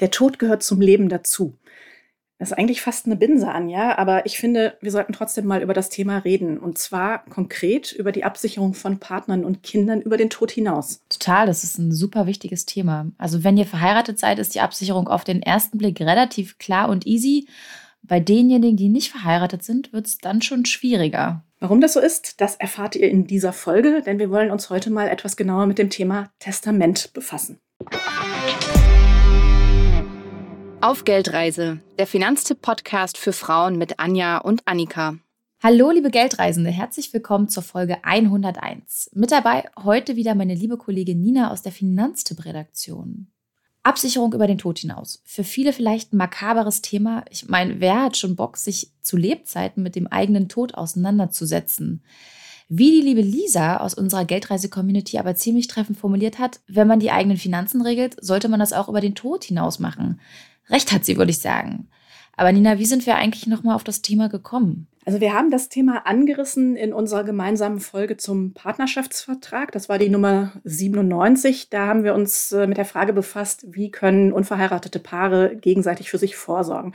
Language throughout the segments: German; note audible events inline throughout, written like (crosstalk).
Der Tod gehört zum Leben dazu. Das ist eigentlich fast eine Binse, Anja, aber ich finde, wir sollten trotzdem mal über das Thema reden. Und zwar konkret über die Absicherung von Partnern und Kindern über den Tod hinaus. Total, das ist ein super wichtiges Thema. Also wenn ihr verheiratet seid, ist die Absicherung auf den ersten Blick relativ klar und easy. Bei denjenigen, die nicht verheiratet sind, wird es dann schon schwieriger. Warum das so ist, das erfahrt ihr in dieser Folge, denn wir wollen uns heute mal etwas genauer mit dem Thema Testament befassen. Auf Geldreise, der Finanztipp-Podcast für Frauen mit Anja und Annika. Hallo, liebe Geldreisende, herzlich willkommen zur Folge 101. Mit dabei heute wieder meine liebe Kollegin Nina aus der Finanztipp-Redaktion. Absicherung über den Tod hinaus. Für viele vielleicht ein makaberes Thema. Ich meine, wer hat schon Bock, sich zu Lebzeiten mit dem eigenen Tod auseinanderzusetzen? Wie die liebe Lisa aus unserer Geldreise-Community aber ziemlich treffend formuliert hat, wenn man die eigenen Finanzen regelt, sollte man das auch über den Tod hinaus machen. Recht hat sie, würde ich sagen. Aber Nina, wie sind wir eigentlich nochmal auf das Thema gekommen? Also wir haben das Thema angerissen in unserer gemeinsamen Folge zum Partnerschaftsvertrag. Das war die Nummer 97. Da haben wir uns äh, mit der Frage befasst, wie können unverheiratete Paare gegenseitig für sich vorsorgen.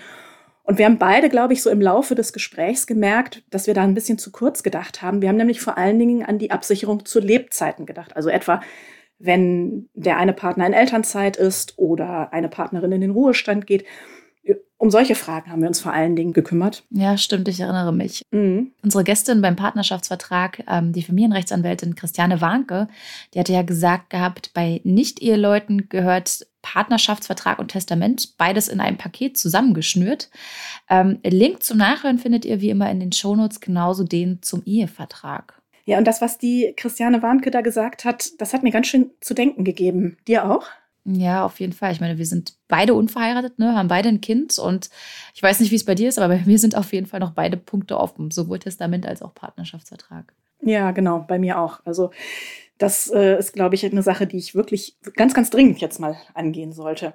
Und wir haben beide, glaube ich, so im Laufe des Gesprächs gemerkt, dass wir da ein bisschen zu kurz gedacht haben. Wir haben nämlich vor allen Dingen an die Absicherung zu Lebzeiten gedacht. Also etwa wenn der eine Partner in Elternzeit ist oder eine Partnerin in den Ruhestand geht. Um solche Fragen haben wir uns vor allen Dingen gekümmert. Ja, stimmt, ich erinnere mich. Mhm. Unsere Gästin beim Partnerschaftsvertrag, ähm, die Familienrechtsanwältin Christiane Warnke, die hatte ja gesagt gehabt, bei Nicht-Eheleuten gehört Partnerschaftsvertrag und Testament, beides in einem Paket zusammengeschnürt. Ähm, Link zum Nachhören findet ihr wie immer in den Shownotes, genauso den zum Ehevertrag. Ja, und das, was die Christiane Warnke da gesagt hat, das hat mir ganz schön zu denken gegeben. Dir auch? Ja, auf jeden Fall. Ich meine, wir sind beide unverheiratet, ne, haben beide ein Kind und ich weiß nicht, wie es bei dir ist, aber bei mir sind auf jeden Fall noch beide Punkte offen, sowohl Testament als auch Partnerschaftsvertrag. Ja, genau, bei mir auch. Also das äh, ist, glaube ich, eine Sache, die ich wirklich ganz, ganz dringend jetzt mal angehen sollte.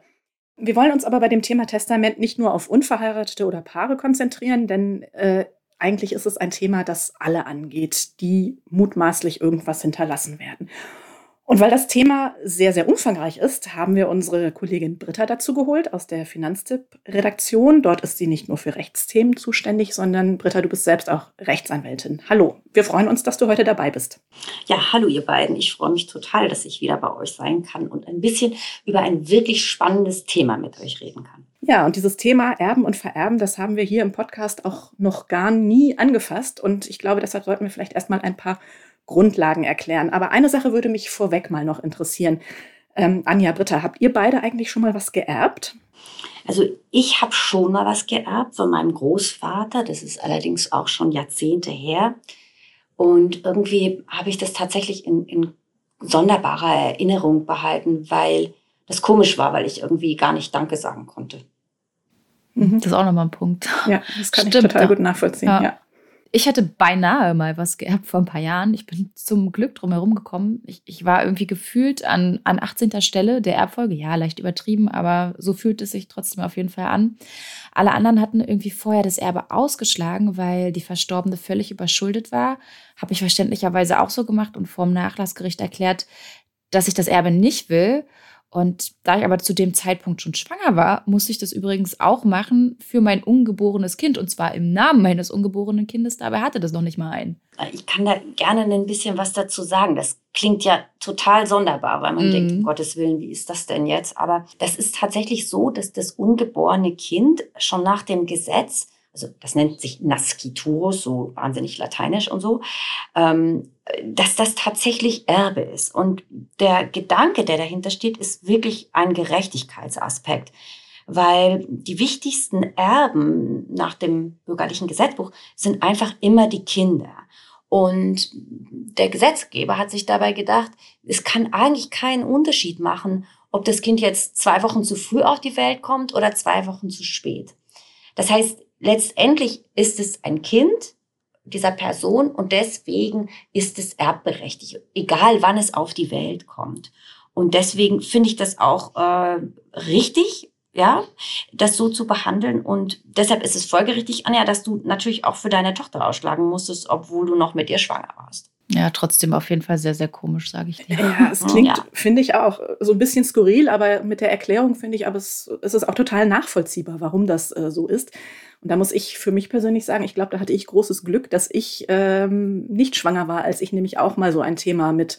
Wir wollen uns aber bei dem Thema Testament nicht nur auf Unverheiratete oder Paare konzentrieren, denn äh, eigentlich ist es ein Thema, das alle angeht, die mutmaßlich irgendwas hinterlassen werden. Und weil das Thema sehr, sehr umfangreich ist, haben wir unsere Kollegin Britta dazu geholt aus der Finanztipp-Redaktion. Dort ist sie nicht nur für Rechtsthemen zuständig, sondern Britta, du bist selbst auch Rechtsanwältin. Hallo, wir freuen uns, dass du heute dabei bist. Ja, hallo ihr beiden. Ich freue mich total, dass ich wieder bei euch sein kann und ein bisschen über ein wirklich spannendes Thema mit euch reden kann. Ja, und dieses Thema Erben und Vererben, das haben wir hier im Podcast auch noch gar nie angefasst. Und ich glaube, deshalb sollten wir vielleicht erstmal ein paar Grundlagen erklären. Aber eine Sache würde mich vorweg mal noch interessieren. Ähm, Anja, Britta, habt ihr beide eigentlich schon mal was geerbt? Also ich habe schon mal was geerbt von meinem Großvater. Das ist allerdings auch schon Jahrzehnte her. Und irgendwie habe ich das tatsächlich in, in sonderbarer Erinnerung behalten, weil das komisch war, weil ich irgendwie gar nicht Danke sagen konnte. Mhm. Das ist auch nochmal ein Punkt. Ja, das kann Stimmt, ich total gut nachvollziehen. Ja. ja. Ich hätte beinahe mal was geerbt vor ein paar Jahren. Ich bin zum Glück drum herum gekommen. Ich, ich war irgendwie gefühlt an, an 18. Stelle der Erbfolge. Ja, leicht übertrieben, aber so fühlt es sich trotzdem auf jeden Fall an. Alle anderen hatten irgendwie vorher das Erbe ausgeschlagen, weil die Verstorbene völlig überschuldet war. Habe ich verständlicherweise auch so gemacht und vor dem Nachlassgericht erklärt, dass ich das Erbe nicht will. Und da ich aber zu dem Zeitpunkt schon schwanger war, musste ich das übrigens auch machen für mein ungeborenes Kind. Und zwar im Namen meines ungeborenen Kindes. Dabei hatte das noch nicht mal ein. Ich kann da gerne ein bisschen was dazu sagen. Das klingt ja total sonderbar, weil man mm. denkt, um Gottes Willen, wie ist das denn jetzt? Aber das ist tatsächlich so, dass das ungeborene Kind schon nach dem Gesetz also das nennt sich Nasciturus, so wahnsinnig lateinisch und so, ähm, dass das tatsächlich Erbe ist. Und der Gedanke, der dahinter steht, ist wirklich ein Gerechtigkeitsaspekt, weil die wichtigsten Erben nach dem bürgerlichen Gesetzbuch sind einfach immer die Kinder. Und der Gesetzgeber hat sich dabei gedacht, es kann eigentlich keinen Unterschied machen, ob das Kind jetzt zwei Wochen zu früh auf die Welt kommt oder zwei Wochen zu spät. Das heißt, letztendlich ist es ein Kind dieser Person und deswegen ist es erbberechtigt, egal wann es auf die Welt kommt. Und deswegen finde ich das auch äh, richtig, ja, das so zu behandeln. Und deshalb ist es folgerichtig, Anja, dass du natürlich auch für deine Tochter ausschlagen musstest, obwohl du noch mit ihr schwanger warst. Ja, trotzdem auf jeden Fall sehr, sehr komisch, sage ich dir. Ja, es klingt, ja. finde ich auch, so ein bisschen skurril, aber mit der Erklärung finde ich, aber es, es, ist auch total nachvollziehbar, warum das äh, so ist. Und da muss ich für mich persönlich sagen, ich glaube, da hatte ich großes Glück, dass ich ähm, nicht schwanger war, als ich nämlich auch mal so ein Thema mit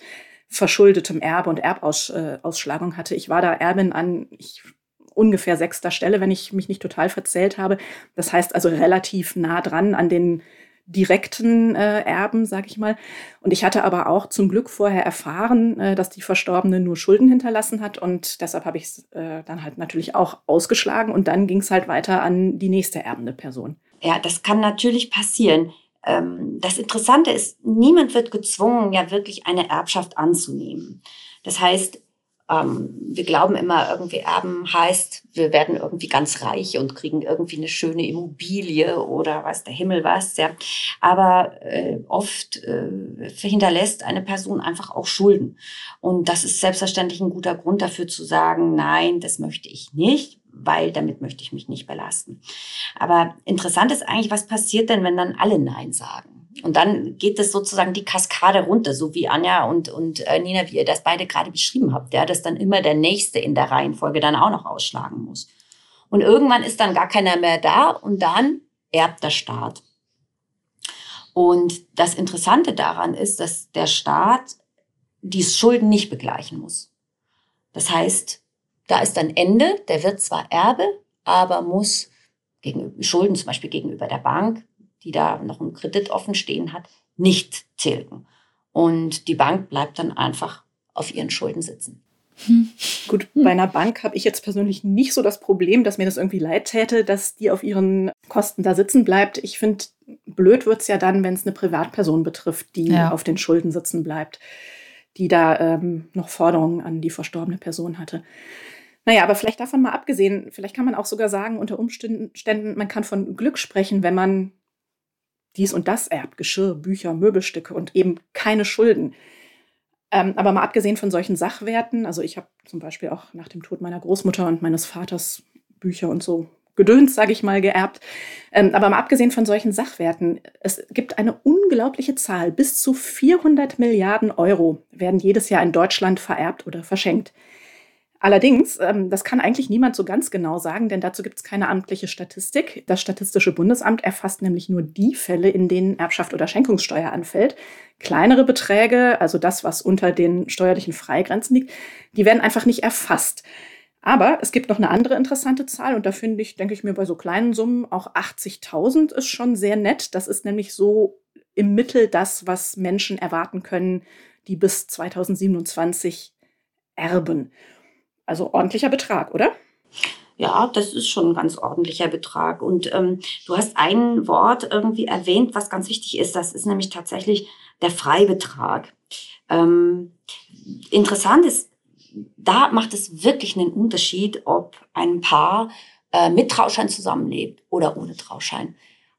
verschuldetem Erbe und Erbausschlagung äh, hatte. Ich war da Erbin an ich, ungefähr sechster Stelle, wenn ich mich nicht total verzählt habe. Das heißt also relativ nah dran an den direkten äh, Erben, sag ich mal. Und ich hatte aber auch zum Glück vorher erfahren, äh, dass die Verstorbene nur Schulden hinterlassen hat und deshalb habe ich es äh, dann halt natürlich auch ausgeschlagen und dann ging es halt weiter an die nächste erbende Person. Ja, das kann natürlich passieren. Ähm, das Interessante ist, niemand wird gezwungen, ja wirklich eine Erbschaft anzunehmen. Das heißt, ähm, wir glauben immer, irgendwie erben heißt, wir werden irgendwie ganz reich und kriegen irgendwie eine schöne Immobilie oder weiß der Himmel was. Ja. Aber äh, oft äh, hinterlässt eine Person einfach auch Schulden. Und das ist selbstverständlich ein guter Grund dafür zu sagen, nein, das möchte ich nicht weil damit möchte ich mich nicht belasten. Aber interessant ist eigentlich, was passiert denn, wenn dann alle Nein sagen? Und dann geht es sozusagen die Kaskade runter, so wie Anja und, und äh, Nina, wie ihr das beide gerade beschrieben habt, ja, dass dann immer der Nächste in der Reihenfolge dann auch noch ausschlagen muss. Und irgendwann ist dann gar keiner mehr da und dann erbt der Staat. Und das Interessante daran ist, dass der Staat die Schulden nicht begleichen muss. Das heißt, da ist ein Ende, der wird zwar Erbe, aber muss gegenüber, Schulden zum Beispiel gegenüber der Bank die da noch einen Kredit offen stehen hat, nicht tilgen. Und die Bank bleibt dann einfach auf ihren Schulden sitzen. Hm. Gut, bei einer Bank habe ich jetzt persönlich nicht so das Problem, dass mir das irgendwie leid täte, dass die auf ihren Kosten da sitzen bleibt. Ich finde, blöd wird es ja dann, wenn es eine Privatperson betrifft, die ja. auf den Schulden sitzen bleibt, die da ähm, noch Forderungen an die verstorbene Person hatte. Naja, aber vielleicht davon mal abgesehen, vielleicht kann man auch sogar sagen, unter Umständen, man kann von Glück sprechen, wenn man dies und das erbt, Geschirr, Bücher, Möbelstücke und eben keine Schulden. Ähm, aber mal abgesehen von solchen Sachwerten, also ich habe zum Beispiel auch nach dem Tod meiner Großmutter und meines Vaters Bücher und so Gedöns, sage ich mal, geerbt. Ähm, aber mal abgesehen von solchen Sachwerten, es gibt eine unglaubliche Zahl. Bis zu 400 Milliarden Euro werden jedes Jahr in Deutschland vererbt oder verschenkt. Allerdings, ähm, das kann eigentlich niemand so ganz genau sagen, denn dazu gibt es keine amtliche Statistik. Das Statistische Bundesamt erfasst nämlich nur die Fälle, in denen Erbschaft oder Schenkungssteuer anfällt. Kleinere Beträge, also das, was unter den steuerlichen Freigrenzen liegt, die werden einfach nicht erfasst. Aber es gibt noch eine andere interessante Zahl und da finde ich, denke ich mir, bei so kleinen Summen auch 80.000 ist schon sehr nett. Das ist nämlich so im Mittel das, was Menschen erwarten können, die bis 2027 erben. Also ordentlicher Betrag, oder? Ja, das ist schon ein ganz ordentlicher Betrag. Und ähm, du hast ein Wort irgendwie erwähnt, was ganz wichtig ist. Das ist nämlich tatsächlich der Freibetrag. Ähm, interessant ist, da macht es wirklich einen Unterschied, ob ein Paar äh, mit Trauschein zusammenlebt oder ohne Trauschein.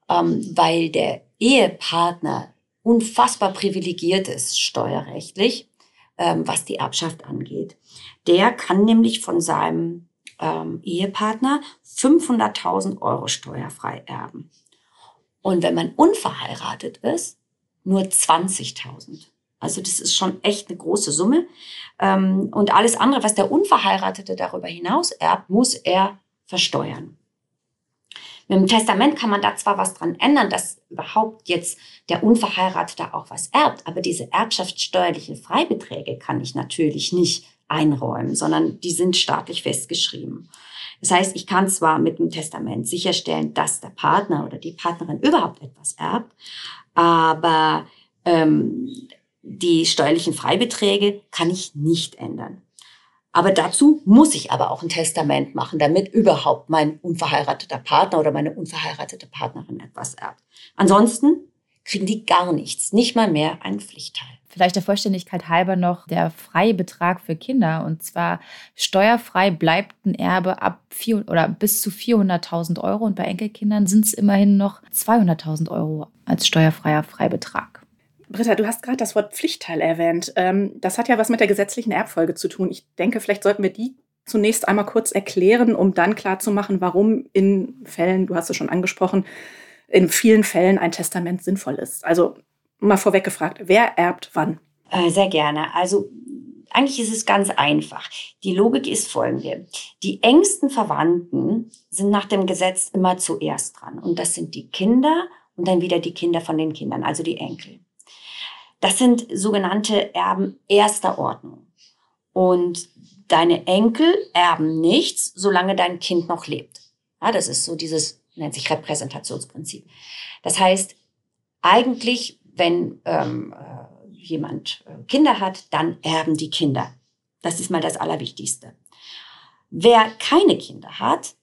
Ähm, weil der Ehepartner unfassbar privilegiert ist steuerrechtlich, ähm, was die Erbschaft angeht. Der kann nämlich von seinem ähm, Ehepartner 500.000 Euro steuerfrei erben. Und wenn man unverheiratet ist, nur 20.000. Also das ist schon echt eine große Summe. Ähm, und alles andere, was der Unverheiratete darüber hinaus erbt, muss er versteuern. Mit dem Testament kann man da zwar was dran ändern, dass überhaupt jetzt der Unverheiratete auch was erbt, aber diese erbschaftssteuerlichen Freibeträge kann ich natürlich nicht einräumen, sondern die sind staatlich festgeschrieben. Das heißt, ich kann zwar mit dem Testament sicherstellen, dass der Partner oder die Partnerin überhaupt etwas erbt, aber ähm, die steuerlichen Freibeträge kann ich nicht ändern. Aber dazu muss ich aber auch ein Testament machen, damit überhaupt mein unverheirateter Partner oder meine unverheiratete Partnerin etwas erbt. Ansonsten kriegen die gar nichts, nicht mal mehr einen Pflichtteil. Vielleicht der Vollständigkeit halber noch der freie Betrag für Kinder. Und zwar steuerfrei bleibt ein Erbe ab vier oder bis zu 400.000 Euro. Und bei Enkelkindern sind es immerhin noch 200.000 Euro als steuerfreier Freibetrag. Britta, du hast gerade das Wort Pflichtteil erwähnt. Ähm, das hat ja was mit der gesetzlichen Erbfolge zu tun. Ich denke, vielleicht sollten wir die zunächst einmal kurz erklären, um dann klarzumachen, warum in Fällen, du hast es schon angesprochen, in vielen Fällen ein Testament sinnvoll ist. Also Mal vorweg gefragt, wer erbt wann? Äh, sehr gerne. Also eigentlich ist es ganz einfach. Die Logik ist folgende. Die engsten Verwandten sind nach dem Gesetz immer zuerst dran. Und das sind die Kinder und dann wieder die Kinder von den Kindern, also die Enkel. Das sind sogenannte Erben erster Ordnung. Und deine Enkel erben nichts, solange dein Kind noch lebt. Ja, das ist so dieses, nennt sich Repräsentationsprinzip. Das heißt, eigentlich, wenn ähm, äh, jemand äh, Kinder hat, dann erben die Kinder. Das ist mal das Allerwichtigste. Wer keine Kinder hat,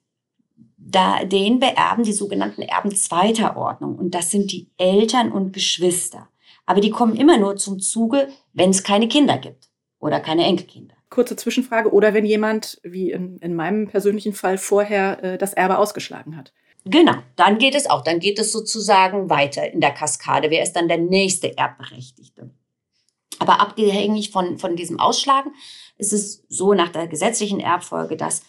da, den beerben die sogenannten Erben zweiter Ordnung. Und das sind die Eltern und Geschwister. Aber die kommen immer nur zum Zuge, wenn es keine Kinder gibt oder keine Enkelkinder. Kurze Zwischenfrage. Oder wenn jemand, wie in, in meinem persönlichen Fall, vorher äh, das Erbe ausgeschlagen hat. Genau, dann geht es auch. Dann geht es sozusagen weiter in der Kaskade. Wer ist dann der nächste Erbberechtigte? Aber abhängig von, von diesem Ausschlagen ist es so nach der gesetzlichen Erbfolge, dass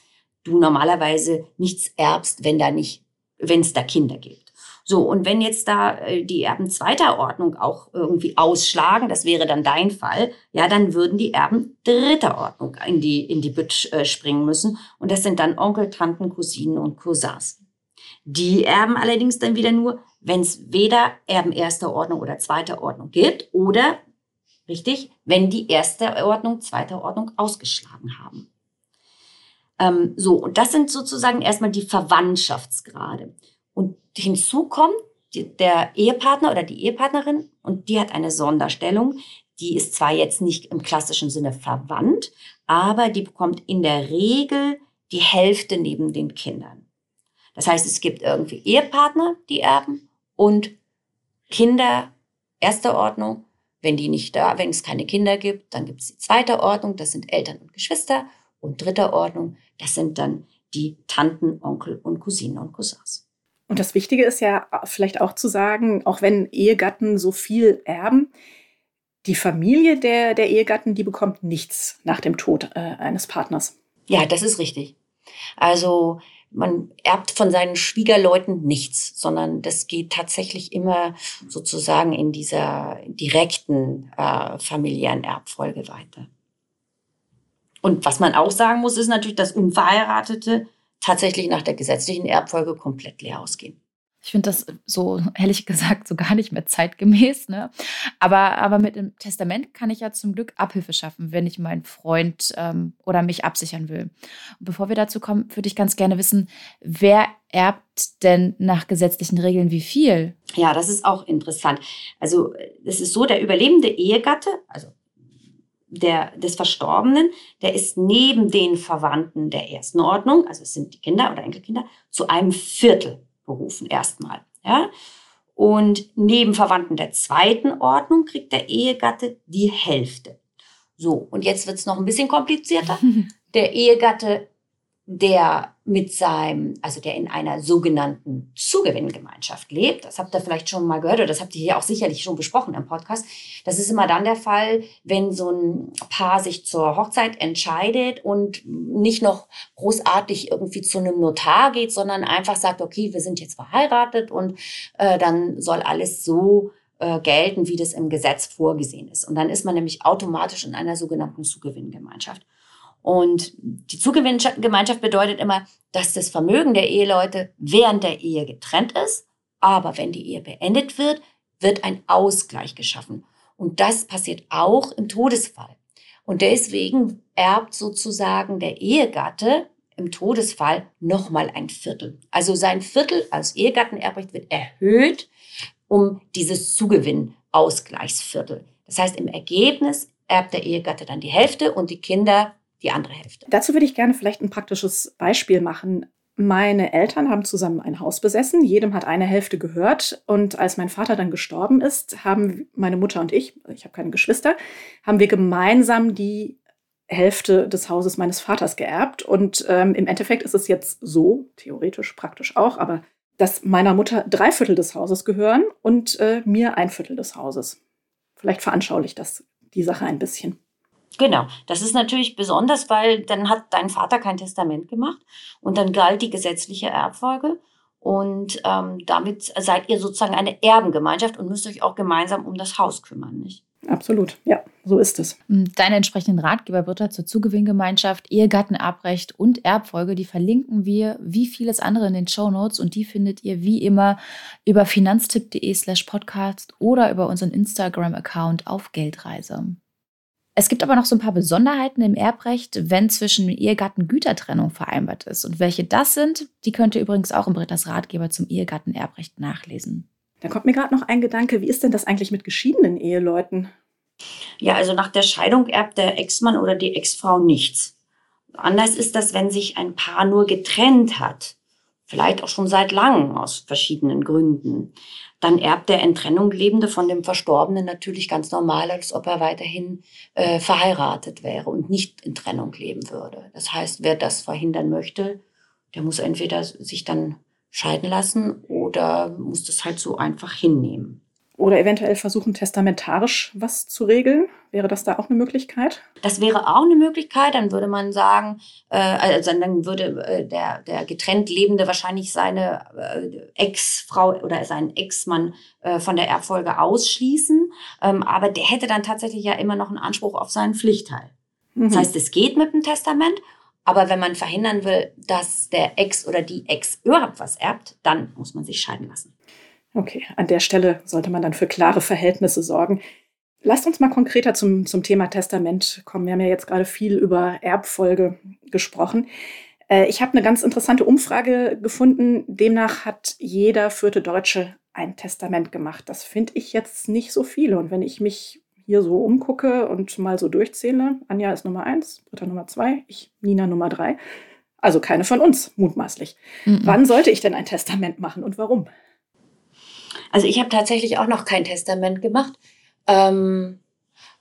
du normalerweise nichts erbst, wenn da nicht, wenn es da Kinder gibt. So, und wenn jetzt da äh, die Erben zweiter Ordnung auch irgendwie ausschlagen, das wäre dann dein Fall, ja, dann würden die Erben dritter Ordnung in die, in die Bütt äh, springen müssen. Und das sind dann Onkel, Tanten, Cousinen und Cousins. Die erben allerdings dann wieder nur, wenn es weder Erben erster Ordnung oder zweiter Ordnung gibt oder, richtig, wenn die erste Ordnung, zweiter Ordnung ausgeschlagen haben. Ähm, so, und das sind sozusagen erstmal die Verwandtschaftsgrade. Und hinzu kommt der Ehepartner oder die Ehepartnerin und die hat eine Sonderstellung. Die ist zwar jetzt nicht im klassischen Sinne verwandt, aber die bekommt in der Regel die Hälfte neben den Kindern. Das heißt, es gibt irgendwie Ehepartner, die erben und Kinder erster Ordnung. Wenn die nicht da, wenn es keine Kinder gibt, dann gibt es die zweite Ordnung, das sind Eltern und Geschwister. Und dritter Ordnung, das sind dann die Tanten, Onkel und Cousinen und Cousins. Und das Wichtige ist ja vielleicht auch zu sagen, auch wenn Ehegatten so viel erben, die Familie der, der Ehegatten, die bekommt nichts nach dem Tod äh, eines Partners. Ja, das ist richtig. Also man erbt von seinen Schwiegerleuten nichts, sondern das geht tatsächlich immer sozusagen in dieser direkten äh, familiären Erbfolge weiter. Und was man auch sagen muss, ist natürlich, dass Unverheiratete tatsächlich nach der gesetzlichen Erbfolge komplett leer ausgehen. Ich finde das so, ehrlich gesagt, so gar nicht mehr zeitgemäß. Ne? Aber, aber mit dem Testament kann ich ja zum Glück Abhilfe schaffen, wenn ich meinen Freund ähm, oder mich absichern will. Und bevor wir dazu kommen, würde ich ganz gerne wissen, wer erbt denn nach gesetzlichen Regeln wie viel? Ja, das ist auch interessant. Also es ist so, der überlebende Ehegatte, also der, des Verstorbenen, der ist neben den Verwandten der ersten Ordnung, also es sind die Kinder oder Enkelkinder, zu einem Viertel berufen erstmal. Ja? Und neben Verwandten der zweiten Ordnung kriegt der Ehegatte die Hälfte. So, und jetzt wird es noch ein bisschen komplizierter. (laughs) Der Ehegatte der mit seinem, also der in einer sogenannten Zugewinngemeinschaft lebt, das habt ihr vielleicht schon mal gehört oder das habt ihr hier auch sicherlich schon besprochen im Podcast. Das ist immer dann der Fall, wenn so ein Paar sich zur Hochzeit entscheidet und nicht noch großartig irgendwie zu einem Notar geht, sondern einfach sagt, okay, wir sind jetzt verheiratet und äh, dann soll alles so äh, gelten, wie das im Gesetz vorgesehen ist. Und dann ist man nämlich automatisch in einer sogenannten Zugewinngemeinschaft. Und die Zugewinngemeinschaft bedeutet immer, dass das Vermögen der Eheleute während der Ehe getrennt ist, aber wenn die Ehe beendet wird, wird ein Ausgleich geschaffen. Und das passiert auch im Todesfall. Und deswegen erbt sozusagen der Ehegatte im Todesfall nochmal ein Viertel. Also sein Viertel als Ehegattenerbrecht wird erhöht um dieses Zugewinnausgleichsviertel. Das heißt, im Ergebnis erbt der Ehegatte dann die Hälfte und die Kinder die andere Hälfte. Dazu würde ich gerne vielleicht ein praktisches Beispiel machen. Meine Eltern haben zusammen ein Haus besessen, jedem hat eine Hälfte gehört und als mein Vater dann gestorben ist, haben meine Mutter und ich, ich habe keine Geschwister, haben wir gemeinsam die Hälfte des Hauses meines Vaters geerbt und ähm, im Endeffekt ist es jetzt so, theoretisch, praktisch auch, aber dass meiner Mutter drei Viertel des Hauses gehören und äh, mir ein Viertel des Hauses. Vielleicht veranschaulicht das die Sache ein bisschen. Genau, das ist natürlich besonders, weil dann hat dein Vater kein Testament gemacht und dann galt die gesetzliche Erbfolge Und ähm, damit seid ihr sozusagen eine Erbengemeinschaft und müsst euch auch gemeinsam um das Haus kümmern, nicht? Absolut, ja, so ist es. Deine entsprechenden Ratgeber Britta zur Zugewinngemeinschaft, Ehegattenerbrecht und Erbfolge, die verlinken wir wie vieles andere in den Show Notes und die findet ihr wie immer über finanztipp.de slash podcast oder über unseren Instagram-Account auf Geldreise. Es gibt aber noch so ein paar Besonderheiten im Erbrecht, wenn zwischen Ehegatten Gütertrennung vereinbart ist. Und welche das sind, die könnt ihr übrigens auch im Brittas Ratgeber zum Ehegattenerbrecht nachlesen. Da kommt mir gerade noch ein Gedanke, wie ist denn das eigentlich mit geschiedenen Eheleuten? Ja, also nach der Scheidung erbt der Ex-Mann oder die Ex-Frau nichts. Anders ist das, wenn sich ein Paar nur getrennt hat. Vielleicht auch schon seit langem aus verschiedenen Gründen. Dann erbt der in Trennung Lebende von dem Verstorbenen natürlich ganz normal, als ob er weiterhin äh, verheiratet wäre und nicht in Trennung leben würde. Das heißt, wer das verhindern möchte, der muss entweder sich dann scheiden lassen oder muss das halt so einfach hinnehmen. Oder eventuell versuchen, testamentarisch was zu regeln. Wäre das da auch eine Möglichkeit? Das wäre auch eine Möglichkeit. Dann würde man sagen, äh, also dann würde äh, der, der getrennt Lebende wahrscheinlich seine äh, Ex-Frau oder seinen Ex-Mann äh, von der Erbfolge ausschließen. Ähm, aber der hätte dann tatsächlich ja immer noch einen Anspruch auf seinen Pflichtteil. Mhm. Das heißt, es geht mit dem Testament. Aber wenn man verhindern will, dass der Ex oder die Ex überhaupt was erbt, dann muss man sich scheiden lassen. Okay, an der Stelle sollte man dann für klare Verhältnisse sorgen. Lasst uns mal konkreter zum, zum Thema Testament kommen. Wir haben ja jetzt gerade viel über Erbfolge gesprochen. Äh, ich habe eine ganz interessante Umfrage gefunden. Demnach hat jeder vierte Deutsche ein Testament gemacht. Das finde ich jetzt nicht so viele. Und wenn ich mich hier so umgucke und mal so durchzähle, Anja ist Nummer eins, Britta Nummer zwei, ich Nina Nummer drei. Also keine von uns, mutmaßlich. Mhm. Wann sollte ich denn ein Testament machen und warum? Also ich habe tatsächlich auch noch kein Testament gemacht. Ähm,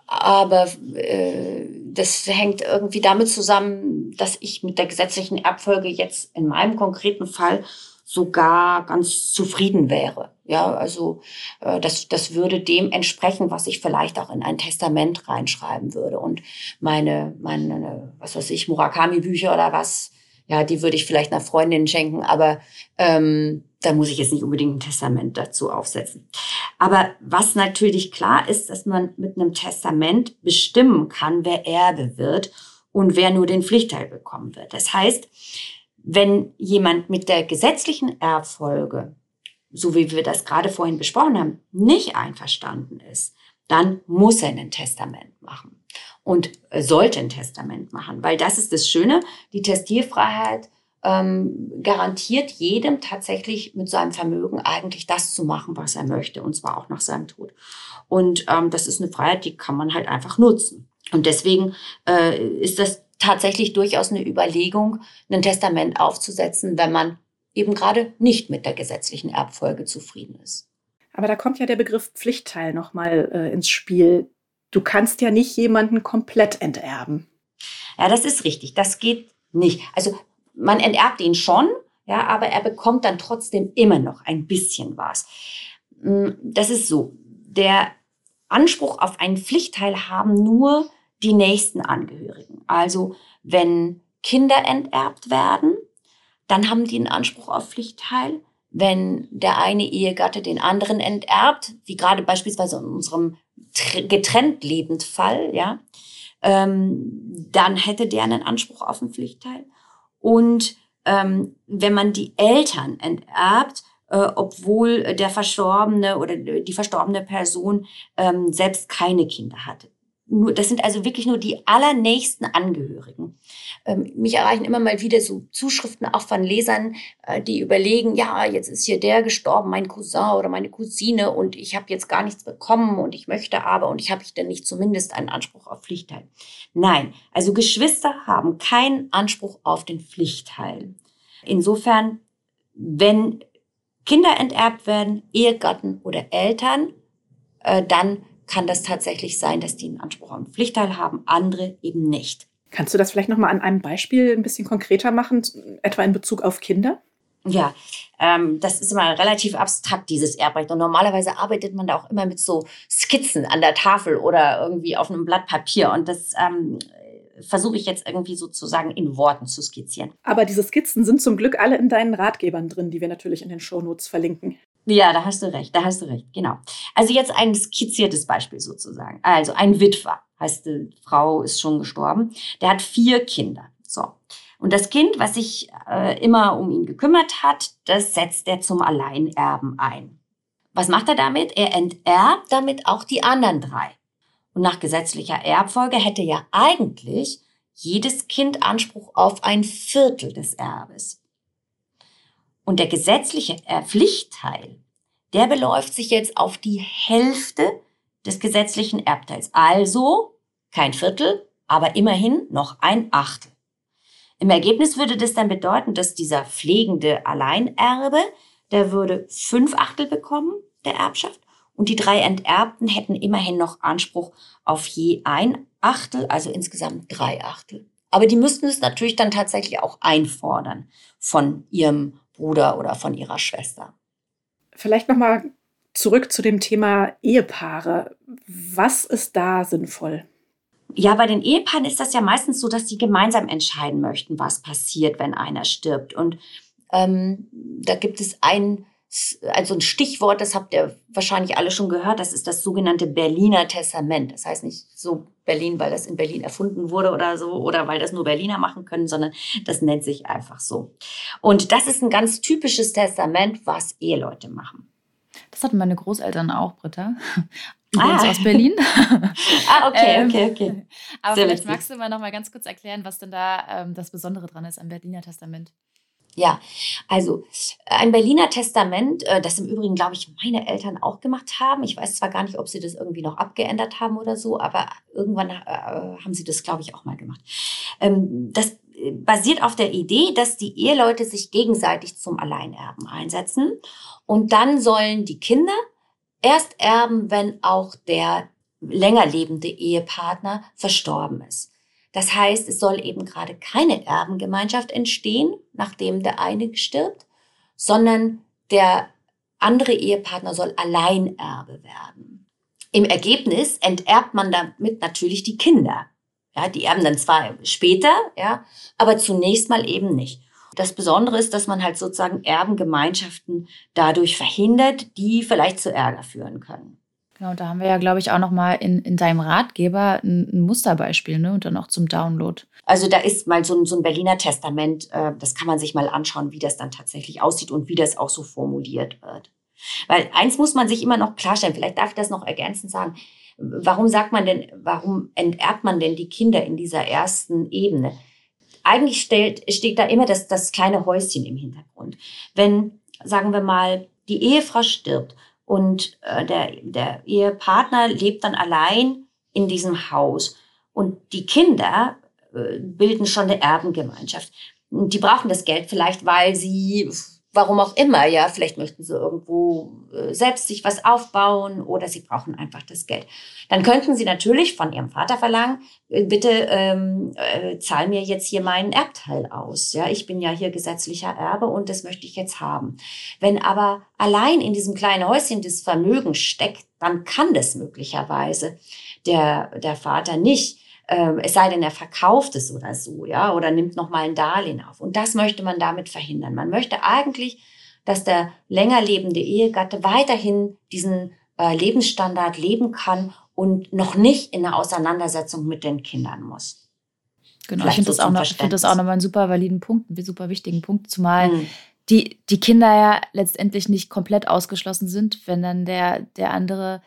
aber äh, das hängt irgendwie damit zusammen, dass ich mit der gesetzlichen Erbfolge jetzt in meinem konkreten Fall sogar ganz zufrieden wäre. Ja, also äh, das, das würde dem entsprechen, was ich vielleicht auch in ein Testament reinschreiben würde. Und meine, meine, was weiß ich, Murakami-Bücher oder was, ja, die würde ich vielleicht einer Freundin schenken, aber ähm, da muss ich jetzt nicht unbedingt ein Testament dazu aufsetzen. Aber was natürlich klar ist, dass man mit einem Testament bestimmen kann, wer Erbe wird und wer nur den Pflichtteil bekommen wird. Das heißt, wenn jemand mit der gesetzlichen Erbfolge, so wie wir das gerade vorhin besprochen haben, nicht einverstanden ist, dann muss er ein Testament machen und sollte ein Testament machen, weil das ist das Schöne, die Testierfreiheit ähm, garantiert jedem tatsächlich mit seinem Vermögen eigentlich das zu machen, was er möchte, und zwar auch nach seinem Tod. Und ähm, das ist eine Freiheit, die kann man halt einfach nutzen. Und deswegen äh, ist das tatsächlich durchaus eine Überlegung, ein Testament aufzusetzen, wenn man eben gerade nicht mit der gesetzlichen Erbfolge zufrieden ist. Aber da kommt ja der Begriff Pflichtteil nochmal äh, ins Spiel. Du kannst ja nicht jemanden komplett enterben. Ja, das ist richtig. Das geht nicht. Also man enterbt ihn schon, ja, aber er bekommt dann trotzdem immer noch ein bisschen was. Mm, das ist so. Der Anspruch auf einen Pflichtteil haben nur die nächsten Angehörigen. Also wenn Kinder enterbt werden, dann haben die einen Anspruch auf Pflichtteil. Wenn der eine Ehegatte den anderen enterbt, wie gerade beispielsweise in unserem getrennt lebend Fall, ja, ähm, dann hätte der einen Anspruch auf einen Pflichtteil. Und ähm, wenn man die Eltern enterbt, äh, obwohl der Verstorbene oder die verstorbene Person ähm, selbst keine Kinder hatte. Nur, das sind also wirklich nur die allernächsten Angehörigen. Ähm, mich erreichen immer mal wieder so Zuschriften auch von Lesern, äh, die überlegen, ja, jetzt ist hier der gestorben, mein Cousin oder meine Cousine und ich habe jetzt gar nichts bekommen und ich möchte aber und ich habe ich denn nicht zumindest einen Anspruch auf Pflichtteil. Nein, also Geschwister haben keinen Anspruch auf den Pflichtteil. Insofern, wenn Kinder enterbt werden, Ehegatten oder Eltern, äh, dann kann das tatsächlich sein, dass die einen Anspruch auf einen Pflichtteil haben, andere eben nicht. Kannst du das vielleicht noch mal an einem Beispiel ein bisschen konkreter machen, etwa in Bezug auf Kinder? Ja, ähm, das ist immer relativ abstrakt, dieses Erbrecht. Und normalerweise arbeitet man da auch immer mit so Skizzen an der Tafel oder irgendwie auf einem Blatt Papier. Und das ähm, versuche ich jetzt irgendwie sozusagen in Worten zu skizzieren. Aber diese Skizzen sind zum Glück alle in deinen Ratgebern drin, die wir natürlich in den Shownotes verlinken. Ja, da hast du recht, da hast du recht, genau. Also jetzt ein skizziertes Beispiel sozusagen. Also ein Witwer, heißt die Frau ist schon gestorben, der hat vier Kinder. So. Und das Kind, was sich äh, immer um ihn gekümmert hat, das setzt er zum Alleinerben ein. Was macht er damit? Er enterbt damit auch die anderen drei. Und nach gesetzlicher Erbfolge hätte ja eigentlich jedes Kind Anspruch auf ein Viertel des Erbes. Und der gesetzliche Pflichtteil, der beläuft sich jetzt auf die Hälfte des gesetzlichen Erbteils. Also kein Viertel, aber immerhin noch ein Achtel. Im Ergebnis würde das dann bedeuten, dass dieser pflegende Alleinerbe, der würde fünf Achtel bekommen der Erbschaft und die drei Enterbten hätten immerhin noch Anspruch auf je ein Achtel, also insgesamt drei Achtel. Aber die müssten es natürlich dann tatsächlich auch einfordern von ihrem Bruder oder von ihrer Schwester. Vielleicht noch mal zurück zu dem Thema Ehepaare. Was ist da sinnvoll? Ja, bei den Ehepaaren ist das ja meistens so, dass sie gemeinsam entscheiden möchten, was passiert, wenn einer stirbt. Und ähm, da gibt es ein, also ein Stichwort, das habt ihr wahrscheinlich alle schon gehört, das ist das sogenannte Berliner Testament. Das heißt nicht so Berlin, weil das in Berlin erfunden wurde oder so, oder weil das nur Berliner machen können, sondern das nennt sich einfach so. Und das ist ein ganz typisches Testament, was Eheleute machen. Das hatten meine Großeltern auch, Britta. Übrigens ah. aus Berlin. (laughs) ah, okay, okay, okay. Ähm, aber Sehr vielleicht witzig. magst du mal noch mal ganz kurz erklären, was denn da ähm, das Besondere dran ist am Berliner Testament. Ja, also ein Berliner Testament, äh, das im Übrigen, glaube ich, meine Eltern auch gemacht haben. Ich weiß zwar gar nicht, ob sie das irgendwie noch abgeändert haben oder so, aber irgendwann äh, haben sie das, glaube ich, auch mal gemacht. Ähm, das äh, basiert auf der Idee, dass die Eheleute sich gegenseitig zum Alleinerben einsetzen und dann sollen die Kinder erst erben, wenn auch der länger lebende Ehepartner verstorben ist. Das heißt, es soll eben gerade keine Erbengemeinschaft entstehen, nachdem der eine stirbt, sondern der andere Ehepartner soll Alleinerbe werden. Im Ergebnis enterbt man damit natürlich die Kinder. Ja, die erben dann zwar später, ja, aber zunächst mal eben nicht. Das Besondere ist, dass man halt sozusagen Erbengemeinschaften dadurch verhindert, die vielleicht zu Ärger führen können. Genau, da haben wir ja, glaube ich, auch noch mal in, in deinem Ratgeber ein, ein, Musterbeispiel ne? und dann auch zum Download. Also da ist mal so ein, so ein Berliner Testament, äh, das kann man sich mal anschauen, wie das dann tatsächlich aussieht und wie das auch so formuliert wird. Weil eins muss man sich immer noch klarstellen, vielleicht darf ich das noch ergänzend sagen. Warum sagt man denn, warum enterbt man denn die Kinder in dieser ersten Ebene? Eigentlich stellt, steht da immer das, das kleine Häuschen im Hintergrund. Wenn, sagen wir mal, die Ehefrau stirbt und äh, der, der Ehepartner lebt dann allein in diesem Haus. Und die Kinder äh, bilden schon eine Erbengemeinschaft. Die brauchen das Geld vielleicht, weil sie warum auch immer, ja, vielleicht möchten sie irgendwo äh, selbst sich was aufbauen oder sie brauchen einfach das Geld. Dann könnten sie natürlich von ihrem Vater verlangen, äh, bitte ähm, äh, zahl mir jetzt hier meinen Erbteil aus. Ja, ich bin ja hier gesetzlicher Erbe und das möchte ich jetzt haben. Wenn aber allein in diesem kleinen Häuschen das Vermögen steckt, dann kann das möglicherweise der, der Vater nicht. Ähm, es sei denn, er verkauft es oder so, ja, oder nimmt nochmal ein Darlehen auf. Und das möchte man damit verhindern. Man möchte eigentlich, dass der länger lebende Ehegatte weiterhin diesen äh, Lebensstandard leben kann und noch nicht in eine Auseinandersetzung mit den Kindern muss. Genau, Vielleicht ich finde so das, auch noch, find das auch nochmal einen super validen Punkt, einen super wichtigen Punkt, zumal hm. die, die Kinder ja letztendlich nicht komplett ausgeschlossen sind, wenn dann der, der andere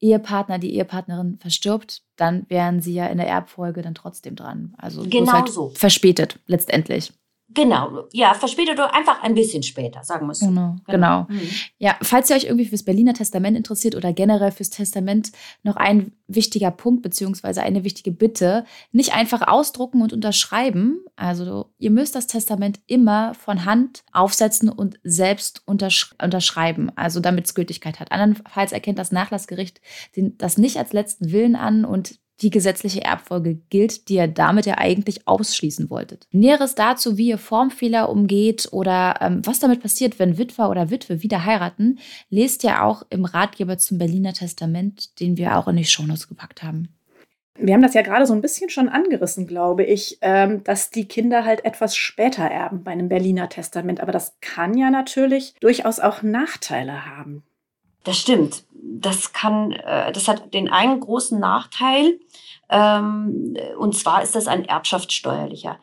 Ehepartner, die Ehepartnerin verstirbt, dann wären sie ja in der Erbfolge dann trotzdem dran. Also genau halt so. Verspätet letztendlich. Genau, ja, verspätet oder einfach ein bisschen später, sagen wir es so. Genau, genau. genau. Mhm. Ja, falls ihr euch irgendwie fürs Berliner Testament interessiert oder generell fürs Testament, noch ein wichtiger Punkt beziehungsweise eine wichtige Bitte. Nicht einfach ausdrucken und unterschreiben. Also ihr müsst das Testament immer von Hand aufsetzen und selbst untersch unterschreiben, also damit es Gültigkeit hat. Andernfalls erkennt das Nachlassgericht das nicht als letzten Willen an und die gesetzliche Erbfolge gilt, die ihr damit ja eigentlich ausschließen wolltet. Näheres dazu, wie ihr Formfehler umgeht oder ähm, was damit passiert, wenn Witwer oder Witwe wieder heiraten, lest ihr auch im Ratgeber zum Berliner Testament, den wir auch in die Shownotes gepackt haben. Wir haben das ja gerade so ein bisschen schon angerissen, glaube ich, ähm, dass die Kinder halt etwas später erben bei einem Berliner Testament. Aber das kann ja natürlich durchaus auch Nachteile haben. Das stimmt. Das kann, äh, das hat den einen großen Nachteil. Ähm, und zwar ist das ein erbschaftssteuerlicher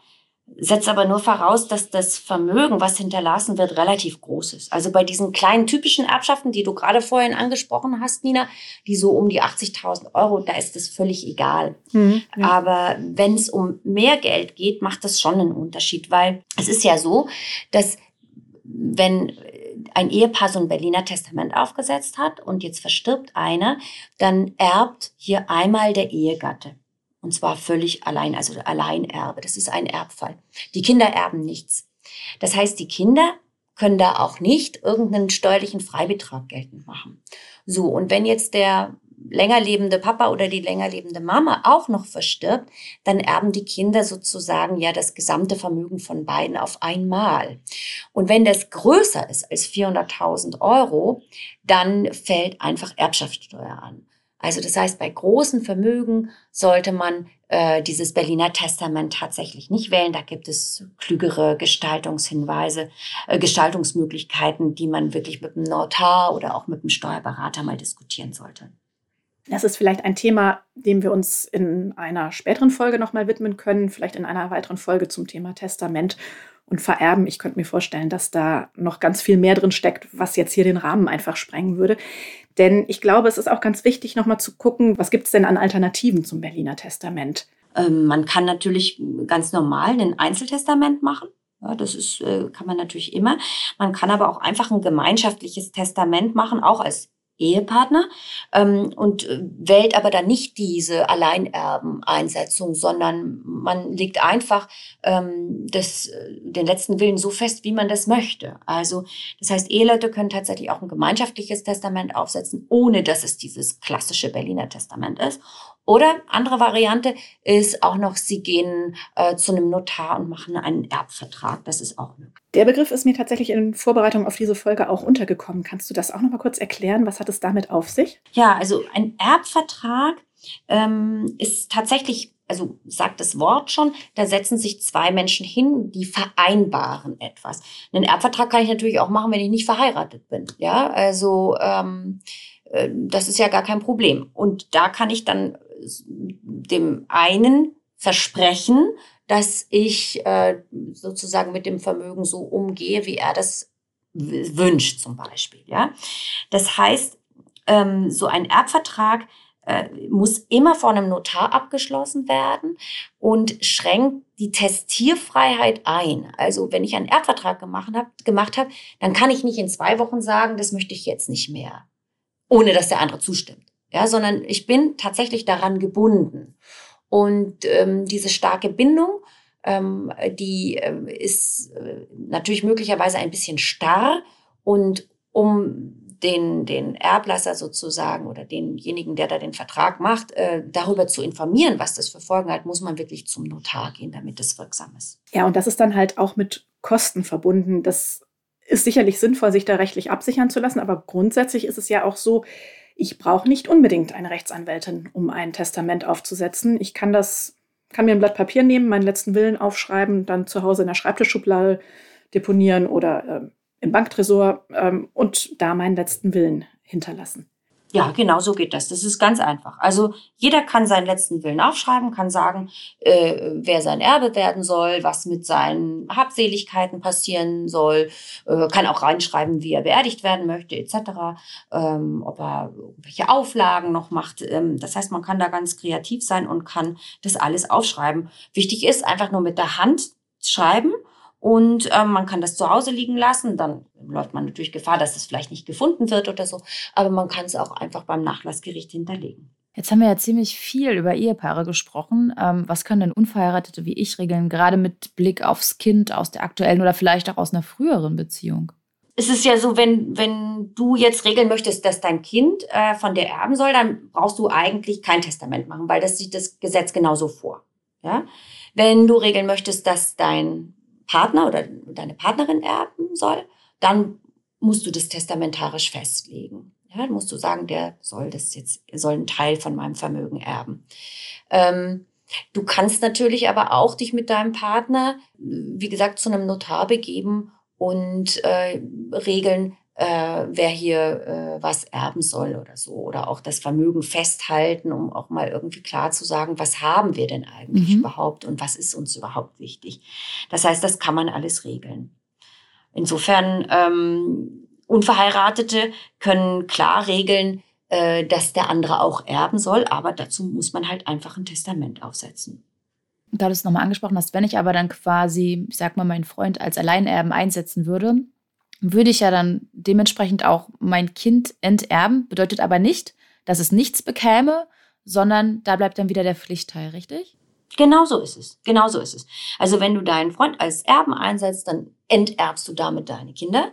setzt aber nur voraus, dass das Vermögen, was hinterlassen wird, relativ groß ist. Also bei diesen kleinen typischen Erbschaften, die du gerade vorhin angesprochen hast, Nina, die so um die 80.000 Euro, da ist das völlig egal. Mhm, ja. Aber wenn es um mehr Geld geht, macht das schon einen Unterschied, weil es ist ja so, dass wenn ein Ehepaar so ein Berliner Testament aufgesetzt hat und jetzt verstirbt einer, dann erbt hier einmal der Ehegatte. Und zwar völlig allein, also Alleinerbe. Das ist ein Erbfall. Die Kinder erben nichts. Das heißt, die Kinder können da auch nicht irgendeinen steuerlichen Freibetrag geltend machen. So, und wenn jetzt der länger lebende Papa oder die länger lebende Mama auch noch verstirbt, dann erben die Kinder sozusagen ja das gesamte Vermögen von beiden auf einmal. Und wenn das größer ist als 400.000 Euro, dann fällt einfach Erbschaftssteuer an. Also das heißt, bei großen Vermögen sollte man äh, dieses Berliner Testament tatsächlich nicht wählen. Da gibt es klügere Gestaltungshinweise, äh, Gestaltungsmöglichkeiten, die man wirklich mit dem Notar oder auch mit dem Steuerberater mal diskutieren sollte. Das ist vielleicht ein Thema, dem wir uns in einer späteren Folge nochmal widmen können, vielleicht in einer weiteren Folge zum Thema Testament und Vererben. Ich könnte mir vorstellen, dass da noch ganz viel mehr drin steckt, was jetzt hier den Rahmen einfach sprengen würde. Denn ich glaube, es ist auch ganz wichtig, nochmal zu gucken, was gibt es denn an Alternativen zum Berliner Testament? Ähm, man kann natürlich ganz normal ein Einzeltestament machen. Ja, das ist, äh, kann man natürlich immer. Man kann aber auch einfach ein gemeinschaftliches Testament machen, auch als Ehepartner ähm, und äh, wählt aber dann nicht diese Alleinerben-Einsetzung, sondern man legt einfach ähm, das, äh, den letzten Willen so fest, wie man das möchte. Also das heißt, Eheleute können tatsächlich auch ein gemeinschaftliches Testament aufsetzen, ohne dass es dieses klassische Berliner Testament ist. Oder andere Variante ist auch noch, Sie gehen äh, zu einem Notar und machen einen Erbvertrag. Das ist auch möglich. Der Begriff ist mir tatsächlich in Vorbereitung auf diese Folge auch untergekommen. Kannst du das auch noch mal kurz erklären? Was hat es damit auf sich? Ja, also ein Erbvertrag ähm, ist tatsächlich also sagt das Wort schon, da setzen sich zwei Menschen hin, die vereinbaren etwas. Einen Erbvertrag kann ich natürlich auch machen, wenn ich nicht verheiratet bin. Ja, also ähm, äh, das ist ja gar kein Problem. Und da kann ich dann dem einen versprechen, dass ich äh, sozusagen mit dem Vermögen so umgehe, wie er das wünscht zum Beispiel. Ja, das heißt, ähm, so ein Erbvertrag äh, muss immer vor einem Notar abgeschlossen werden und schränkt die Testierfreiheit ein. Also wenn ich einen Erbvertrag gemacht habe, gemacht hab, dann kann ich nicht in zwei Wochen sagen, das möchte ich jetzt nicht mehr, ohne dass der andere zustimmt ja, sondern ich bin tatsächlich daran gebunden. Und ähm, diese starke Bindung, ähm, die äh, ist äh, natürlich möglicherweise ein bisschen starr und um den, den Erblasser sozusagen oder denjenigen, der da den Vertrag macht, äh, darüber zu informieren, was das für Folgen hat, muss man wirklich zum Notar gehen, damit es wirksam ist. Ja, und das ist dann halt auch mit Kosten verbunden. Das ist sicherlich sinnvoll, sich da rechtlich absichern zu lassen, aber grundsätzlich ist es ja auch so, ich brauche nicht unbedingt eine Rechtsanwältin, um ein Testament aufzusetzen. Ich kann das, kann mir ein Blatt Papier nehmen, meinen letzten Willen aufschreiben, dann zu Hause in der Schreibtischschublade deponieren oder äh, im Banktresor ähm, und da meinen letzten Willen hinterlassen. Ja, genau so geht das. Das ist ganz einfach. Also jeder kann seinen letzten Willen aufschreiben, kann sagen, äh, wer sein Erbe werden soll, was mit seinen Habseligkeiten passieren soll, äh, kann auch reinschreiben, wie er beerdigt werden möchte, etc., ähm, ob er irgendwelche Auflagen noch macht. Ähm, das heißt, man kann da ganz kreativ sein und kann das alles aufschreiben. Wichtig ist einfach nur mit der Hand schreiben und ähm, man kann das zu Hause liegen lassen. Dann läuft man natürlich Gefahr, dass es vielleicht nicht gefunden wird oder so. Aber man kann es auch einfach beim Nachlassgericht hinterlegen. Jetzt haben wir ja ziemlich viel über Ehepaare gesprochen. Ähm, was können denn Unverheiratete wie ich regeln, gerade mit Blick aufs Kind aus der aktuellen oder vielleicht auch aus einer früheren Beziehung? Es ist ja so, wenn, wenn du jetzt regeln möchtest, dass dein Kind äh, von dir erben soll, dann brauchst du eigentlich kein Testament machen, weil das sieht das Gesetz genauso vor. Ja? Wenn du regeln möchtest, dass dein Partner oder deine Partnerin erben soll, dann musst du das testamentarisch festlegen. Ja, dann musst du sagen, der soll das jetzt, soll einen Teil von meinem Vermögen erben. Ähm, du kannst natürlich aber auch dich mit deinem Partner, wie gesagt, zu einem Notar begeben und äh, regeln, äh, wer hier äh, was erben soll oder so. Oder auch das Vermögen festhalten, um auch mal irgendwie klar zu sagen, was haben wir denn eigentlich mhm. überhaupt und was ist uns überhaupt wichtig. Das heißt, das kann man alles regeln. Insofern, ähm, Unverheiratete können klar regeln, äh, dass der andere auch erben soll, aber dazu muss man halt einfach ein Testament aufsetzen. Da du es nochmal angesprochen hast, wenn ich aber dann quasi, ich sag mal, meinen Freund als Alleinerben einsetzen würde, würde ich ja dann dementsprechend auch mein Kind enterben. Bedeutet aber nicht, dass es nichts bekäme, sondern da bleibt dann wieder der Pflichtteil, richtig? Genau so ist es. Genau so ist es. Also wenn du deinen Freund als Erben einsetzt, dann enterbst du damit deine Kinder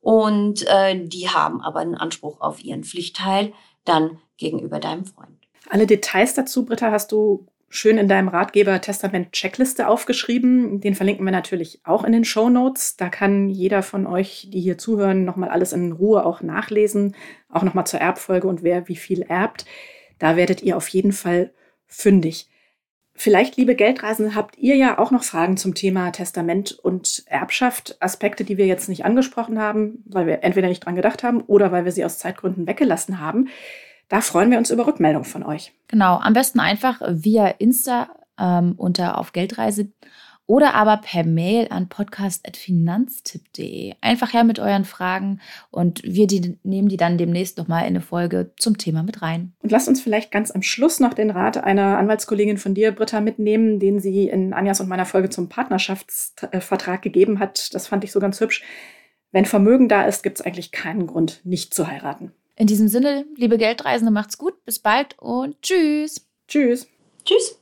und äh, die haben aber einen Anspruch auf ihren Pflichtteil dann gegenüber deinem Freund. Alle Details dazu, Britta, hast du schön in deinem Ratgeber Testament Checkliste aufgeschrieben. Den verlinken wir natürlich auch in den Show Notes. Da kann jeder von euch, die hier zuhören, nochmal alles in Ruhe auch nachlesen. Auch nochmal zur Erbfolge und wer wie viel erbt. Da werdet ihr auf jeden Fall fündig. Vielleicht, liebe Geldreisende, habt ihr ja auch noch Fragen zum Thema Testament und Erbschaft, Aspekte, die wir jetzt nicht angesprochen haben, weil wir entweder nicht dran gedacht haben oder weil wir sie aus Zeitgründen weggelassen haben. Da freuen wir uns über Rückmeldung von euch. Genau, am besten einfach via Insta ähm, unter auf Geldreise oder aber per Mail an podcast.finanztipp.de. Einfach her mit euren Fragen und wir die, nehmen die dann demnächst nochmal in eine Folge zum Thema mit rein. Und lasst uns vielleicht ganz am Schluss noch den Rat einer Anwaltskollegin von dir, Britta, mitnehmen, den sie in Anjas und meiner Folge zum Partnerschaftsvertrag gegeben hat. Das fand ich so ganz hübsch. Wenn Vermögen da ist, gibt es eigentlich keinen Grund, nicht zu heiraten. In diesem Sinne, liebe Geldreisende, macht's gut, bis bald und tschüss. Tschüss. Tschüss.